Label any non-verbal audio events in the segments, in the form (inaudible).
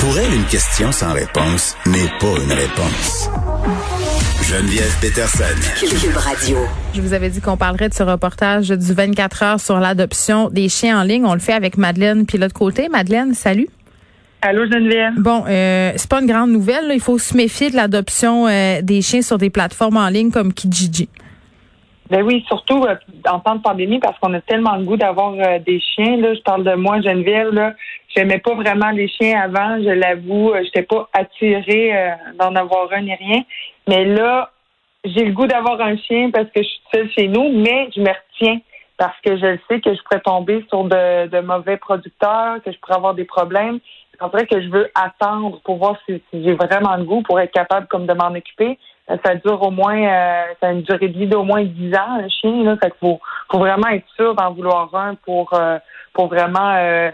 Pour elle, une question sans réponse n'est pas une réponse. Geneviève Peterson. Cube Radio. Je vous avais dit qu'on parlerait de ce reportage du 24 heures sur l'adoption des chiens en ligne. On le fait avec Madeleine puis l'autre côté. Madeleine, salut. Allô Geneviève. Bon, euh, c'est pas une grande nouvelle. là. Il faut se méfier de l'adoption euh, des chiens sur des plateformes en ligne comme Kijiji. Ben oui, surtout euh, en temps de pandémie parce qu'on a tellement le goût d'avoir euh, des chiens. Là, je parle de moi, Geneviève. Là, j'aimais pas vraiment les chiens avant. Je l'avoue, euh, j'étais pas attirée euh, d'en avoir un ni rien. Mais là, j'ai le goût d'avoir un chien parce que je suis seule chez nous, mais je me retiens parce que je sais que je pourrais tomber sur de, de mauvais producteurs, que je pourrais avoir des problèmes. C'est vrai que je veux attendre pour voir si, si j'ai vraiment le goût pour être capable comme de m'en occuper. Ça dure au moins, euh, ça a une durée de vie d'au moins 10 ans, un chien. Là, fait qu'il faut, faut vraiment être sûr d'en vouloir un pour, euh, pour vraiment euh,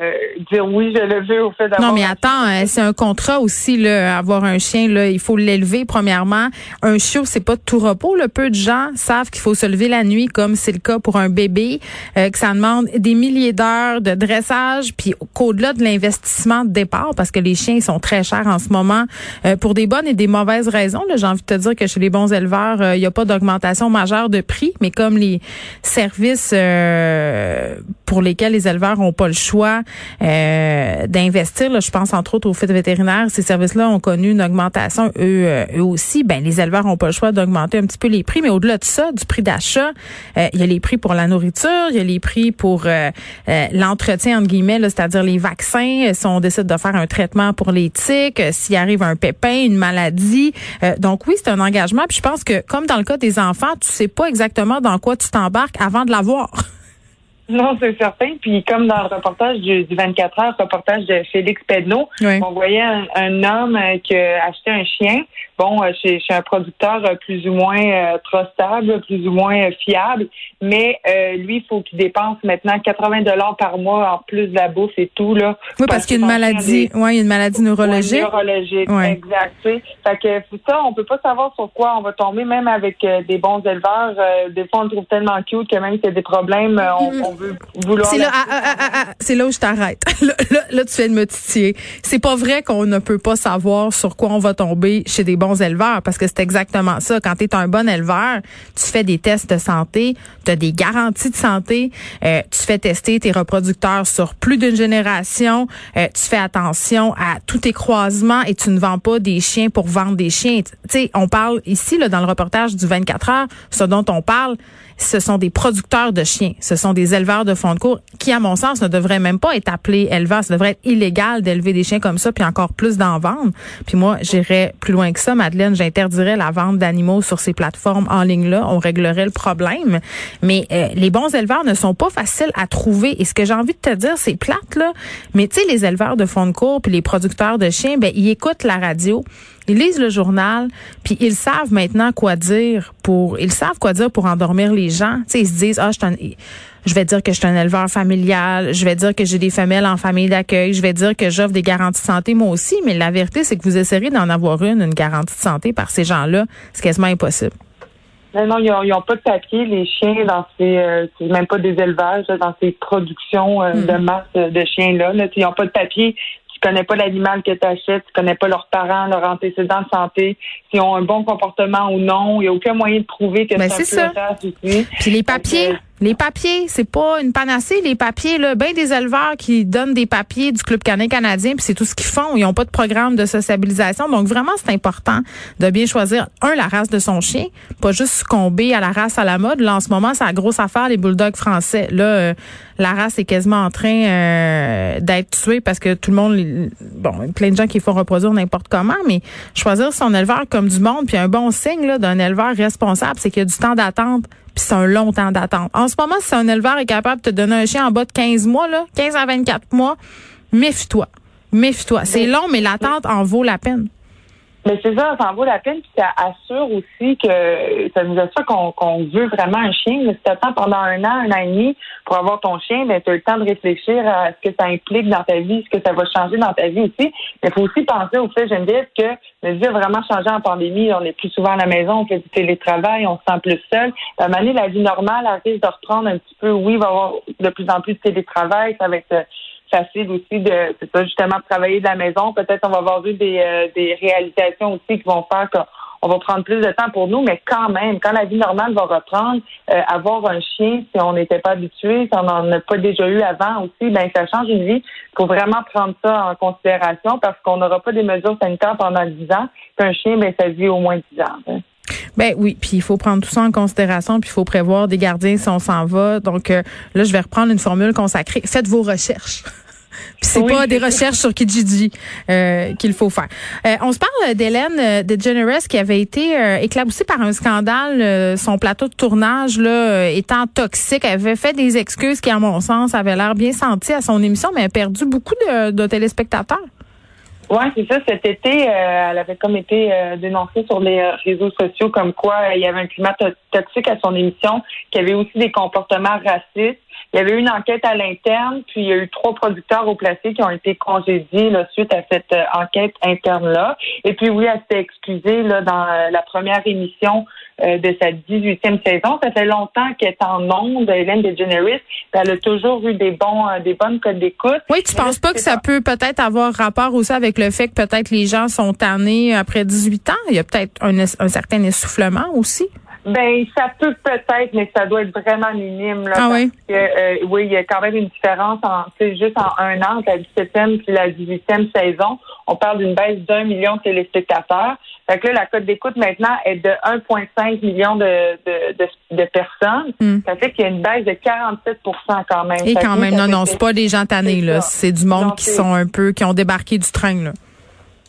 dire oui, je le veux au fait d'avoir. Non, mais attends, euh, c'est un contrat aussi, là, avoir un chien. Là, il faut l'élever premièrement. Un chiot, c'est pas de tout repos. Là. Peu de gens savent qu'il faut se lever la nuit, comme c'est le cas pour un bébé, euh, que ça demande des milliers d'heures de dressage, puis qu'au-delà de l'investissement de départ, parce que les chiens ils sont très chers en ce moment, euh, pour des bonnes et des mauvaises raisons. J'ai envie de te dire que chez les bons éleveurs, il n'y a pas d'augmentation majeure de prix, mais comme les services euh, pour lesquels les éleveurs n'ont pas le choix euh, d'investir, là, je pense entre autres aux fêtes vétérinaires, ces services-là ont connu une augmentation eux, euh, eux aussi. Ben les éleveurs n'ont pas le choix d'augmenter un petit peu les prix, mais au-delà de ça, du prix d'achat, euh, il y a les prix pour la nourriture, il y a les prix pour euh, euh, l'entretien entre guillemets, là, c'est-à-dire les vaccins. Si on décide de faire un traitement pour les tiques, s'il arrive un pépin, une maladie, donc oui, c'est un engagement. Puis je pense que comme dans le cas des enfants, tu sais pas exactement dans quoi tu t'embarques avant de l'avoir. (laughs) Non, c'est certain. Puis comme dans le reportage du, du 24 heures, reportage de Félix Pedneau, Oui. on voyait un, un homme euh, qui a acheté un chien, bon, euh, chez, chez un producteur euh, plus ou moins euh, trustable, plus ou moins fiable, mais euh, lui, il faut qu'il dépense maintenant 80 dollars par mois en plus de la bouffe et tout là. Oui, parce qu'il y a une maladie, des- ouais, il y a une maladie neurologique. Neurologique, Ouais. exact. Fait que ça, on peut pas savoir sur quoi on va tomber, même avec euh, des bons éleveurs. des fois, on le trouve tellement cute que même s'il y a des problèmes, on, on veut vouloir. C'est là, la- ah, ah, ah, c'est là où je t'arrête. (laughs) Là, là, là, tu viens de me titiller. C'est pas vrai qu'on ne peut pas savoir sur quoi on va tomber chez des bons éleveurs, parce que c'est exactement ça. Quand tu es un bon éleveur, tu fais des tests de santé, tu as des garanties de santé, euh, tu fais tester tes reproducteurs sur plus d'une génération, euh, tu fais attention à tous tes croisements et tu ne vends pas des chiens pour vendre des chiens. Tu sais, on parle ici, là, dans le reportage du 24 heures, ce dont on parle, ce sont des producteurs de chiens. Ce sont des éleveurs de fonds de cours qui, à mon sens, ne devraient même pas être appelés éleveurs. Ça devrait être illégal d'élever des chiens comme ça, puis encore plus d'en vendre. Puis moi, j'irais plus loin que ça, Madeleine. J'interdirais la vente d'animaux sur ces plateformes en ligne-là. On réglerait le problème. Mais euh, les bons éleveurs ne sont pas faciles à trouver. Et ce que j'ai envie de te dire, c'est plate, là. Mais tu sais, les éleveurs de fonds de cours puis les producteurs de chiens, ben, ils écoutent la radio. Ils lisent le journal, puis ils savent maintenant quoi dire pour ils savent quoi dire pour endormir les gens. Tu sais, ils se disent ah je je vais dire que je suis un éleveur familial, je vais dire que j'ai des femelles en famille d'accueil, je vais dire que j'offre des garanties de santé moi aussi, mais la vérité c'est que vous essayerez d'en avoir une une garantie de santé par ces gens-là, c'est quasiment impossible. Non, non, ils ont, ils ont pas de papier, les chiens, dans ces, euh, c'est même pas des élevages, là, dans ces productions euh, Hmm. de masse euh, de chiens-là. Là, ils ont pas de papier. Tu connais pas l'animal que tu achètes, tu connais pas leurs parents, leurs antécédents de santé, s'ils ont un bon comportement ou non. Il n'y a aucun moyen de prouver que Ben, c'est ça. Puis les papiers, Donc, les papiers, c'est pas une panacée. Les papiers, là, ben des éleveurs qui donnent des papiers du club canin canadien, puis c'est tout ce qu'ils font. Ils ont pas de programme de sociabilisation. Donc vraiment, c'est important de bien choisir un la race de son chien, pas juste succomber à la race à la mode. Là, en ce moment, c'est la grosse affaire les bulldogs français. Là, euh, la race est quasiment en train euh, d'être tuée parce que tout le monde, bon, il y a plein de gens qui font reproduire n'importe comment, mais choisir son éleveur comme du monde, puis un bon signe là, d'un éleveur responsable, c'est qu'il y a du temps d'attente puis c'est un long temps d'attente. En ce moment, si un éleveur est capable de te donner un chien en bas de 15 mois, là, 15 à 24 mois, méfie-toi. Méfie-toi. C'est long, mais l'attente en vaut la peine. Mais c'est ça, ça en vaut la peine, puis ça assure aussi que ça nous assure qu'on veut vraiment un chien. Mais si tu attends pendant un an, un an et demi pour avoir ton chien, ben, tu as le temps de réfléchir à ce que ça implique dans ta vie, ce que ça va changer dans ta vie aussi. Mais faut aussi penser au fait, Geneviève, que notre vie a vraiment changé en pandémie. On est plus souvent à la maison, on fait du télétravail, on se sent plus seul. À la vie normale elle risque de reprendre un petit peu. Oui, il va y avoir de plus en plus de télétravail, ça va être facile aussi de, justement, travailler de la maison. Peut-être on va avoir eu des, euh, réalisations aussi qui vont faire qu'on va prendre plus de temps pour nous, mais quand même, quand la vie normale va reprendre, euh, avoir un chien, si on n'était pas habitué, si on n'en a pas déjà eu avant aussi, ben ça change une vie. Il faut vraiment prendre ça en considération parce qu'on n'aura pas des mesures sanitaires pendant 10 ans. Qu'un chien, ben ça vit au moins 10 ans. Hein. Ben oui, puis il faut prendre tout ça en considération, puis il faut prévoir des gardiens si on s'en va. Donc euh, là, je vais reprendre une formule consacrée. Faites vos recherches. Puis c'est pas des recherches sur Kijiji euh, qu'il faut faire. Euh, on se parle d'Hélène euh, DeGeneres qui avait été euh, éclaboussée par un scandale. son plateau de tournage là étant toxique, elle avait fait des excuses qui, à mon sens, avaient l'air bien senties à son émission, mais a perdu beaucoup de, de téléspectateurs. Oui, c'est ça. Cet été, euh, elle avait comme été euh, dénoncée sur les euh, réseaux sociaux comme quoi il y avait un climat toxique à son émission, qu'il y avait aussi des comportements racistes. Il y avait eu une enquête à l'interne, puis il y a eu trois producteurs au placé qui ont été congédiés là, suite à cette enquête interne-là. Et puis oui, elle s'est excusée là, dans la première émission de sa 18e saison. Ça fait longtemps qu'elle est en onde, Hélène DeGeneres. Elle a toujours eu des bons, des bonnes codes d'écoute. Oui, tu penses pas que ça peut peut-être avoir rapport aussi avec le fait que peut-être les gens sont tannés après 18 ans? Il y a peut-être un, un certain essoufflement aussi? Ben, ça peut peut-être, mais ça doit être vraiment minime. Là, ah oui? euh, oui, il y a quand même une différence en, juste en un an, la 17e puis la 18e saison. On parle d'une baisse d'un million de téléspectateurs. Fait que là, la cote d'écoute maintenant est de 1,5 million de, de, de, personnes. Hmm. Ça fait qu'il y a une baisse de 47 quand même. Et quand même, non, non, c'est pas des gens tannés, là. C'est du monde qui sont un peu, qui ont débarqué du train, là.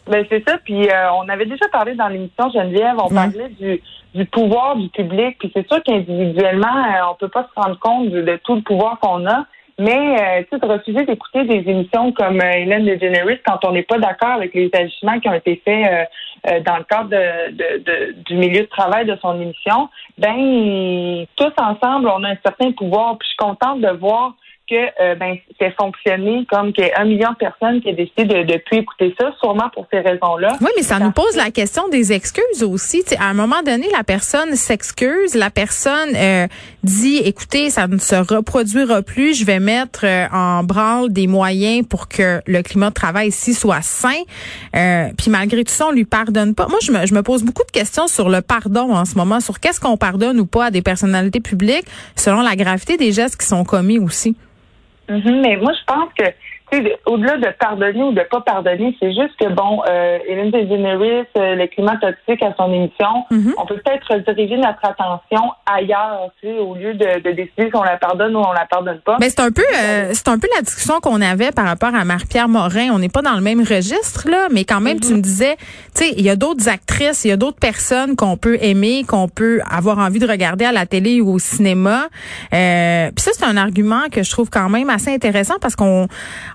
Ben, c'est ça. Puis euh, on avait déjà parlé dans l'émission Geneviève, on parlait du du pouvoir du public. Puis c'est sûr qu'individuellement, euh, on peut pas se rendre compte de, tout le pouvoir qu'on a. Mais euh, tu sais, de refuser d'écouter des émissions comme euh, Hélène DeGeneres quand on n'est pas d'accord avec les agissements qui ont été faits euh, dans le cadre de, du milieu de travail de son émission, ben tous ensemble, on a un certain pouvoir. Puis je suis contente de voir que euh, ben, c'est fonctionné comme qu'il y a un million de personnes qui ont décidé de ne plus écouter ça, sûrement pour ces raisons-là. Oui, mais ça nous pose la question des excuses aussi. à un moment donné, la personne s'excuse, la personne euh, dit, écoutez, ça ne se reproduira plus, je vais mettre euh, en branle des moyens pour que le climat de travail ici soit sain. puis malgré tout ça, on lui pardonne pas. Moi, je me, je me pose beaucoup de questions sur le pardon en ce moment, sur qu'est-ce qu'on pardonne ou pas à des personnalités publiques selon la gravité des gestes qui sont commis aussi. Mhm, mais moi, je pense que au-delà de pardonner ou de pas pardonner, c'est juste que bon, euh, Hélène DeGeneres, euh, le climat toxique à son émission, mhm. on peut peut-être diriger notre attention ailleurs, tu sais, au lieu de, de décider si on la pardonne ou on la pardonne pas. Mais c'est un peu, euh, c'est un peu la discussion qu'on avait par rapport à Marie-Pierre Morin. On n'est pas dans le même registre là, mais quand même, tu mhm. me disais, tu sais, il y a d'autres actrices, il y a d'autres personnes qu'on peut aimer, qu'on peut avoir envie de regarder à la télé ou au cinéma. Euh, Puis ça, c'est un argument que je trouve quand même assez intéressant parce qu'on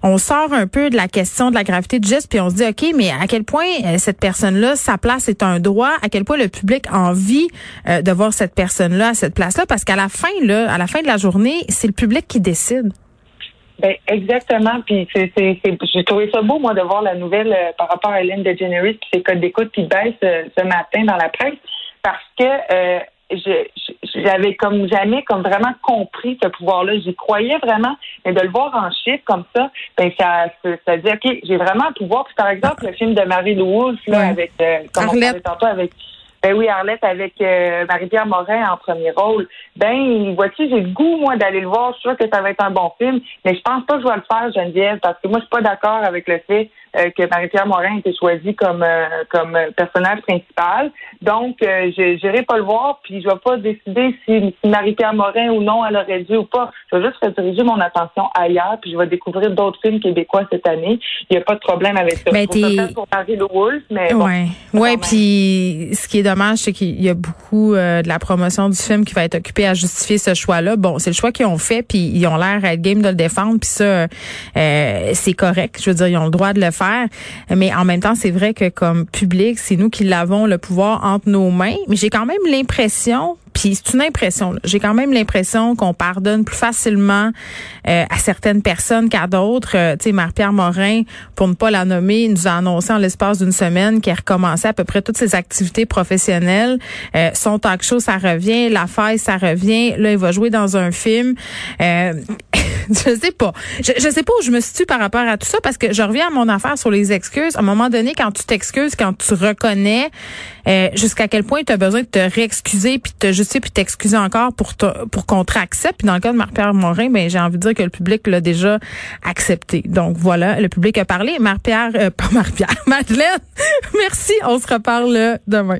on sort un peu de la question de la gravité du geste, puis on se dit, OK, mais à quel point euh, cette personne-là, sa place est un droit, à quel point le public a envie euh, de voir cette personne-là à cette place-là, parce qu'à la fin, là, à la fin de la journée, c'est le public qui décide. Ben, exactement. Puis c'est, j'ai trouvé ça beau, moi, de voir la nouvelle euh, par rapport à Hélène DeGeneres puis ses codes d'écoute qui baissent ce matin dans la presse parce que j'avais comme jamais comme vraiment compris ce pouvoir-là. J'y croyais vraiment, mais de le voir en chiffres comme ça, ben ça, ça, dit ok, j'ai vraiment un pouvoir. Puis par exemple, le film de Marie Louise là avec euh, comme on parlait tantôt avec ben oui, Arlette avec euh, Marie-Pierre Morin en premier rôle. Ben, vois-tu, j'ai le goût, moi, d'aller le voir. Je suis sûre que ça va être un bon film, mais je pense pas que je vais le faire, Geneviève, parce que moi, je suis pas d'accord avec le fait euh, que Marie-Pierre Morin a été choisie comme euh, comme personnage principal. Donc, je n'irai pas le voir, puis je vais pas décider si, Marie-Pierre Morin ou non, elle aurait dû ou pas. Je vais juste rediriger mon attention ailleurs, puis je vais découvrir d'autres films québécois cette année. Il n'y a pas de problème avec ça. Mais ben, t'es... pour Marie Wolf, mais ouais, ouais, puis ce qui est dommage, c'est qu'il y a beaucoup de la promotion du film qui va être occupée à justifier ce choix-là. Bon, c'est le choix qu'ils ont fait, puis ils ont l'air à être game de le défendre, puis ça, euh, c'est correct. Je veux dire, ils ont le droit de le faire. Mais en même temps, c'est vrai que comme public, c'est nous qui l'avons le pouvoir entre nos mains. Mais j'ai quand même l'impression Puis c'est une impression. J'ai quand même l'impression qu'on pardonne plus facilement euh, à certaines personnes qu'à d'autres. Euh, tu sais, Marie-Pierre Morin, pour ne pas la nommer, nous a annoncé en l'espace d'une semaine qu'elle recommençait à peu près toutes ses activités professionnelles. Euh, son talk show, ça revient. La faille, ça revient. Là, il va jouer dans un film. Euh, (laughs) je sais pas. Je, sais pas où je me situe par rapport à tout ça parce que je reviens à mon affaire sur les excuses. À un moment donné, quand tu t'excuses, quand tu reconnais, euh, jusqu'à quel point tu as besoin de te réexcuser puis de te justifier puis t'excuser encore pour pour qu'on te accepte. Puis dans le cas de Marc-Pierre Morin, ben j'ai envie de dire que le public l'a déjà accepté. Donc voilà, le public a parlé. Marc-Pierre, euh, pas Marc-Pierre, (laughs) Madeleine, merci. On se reparle demain.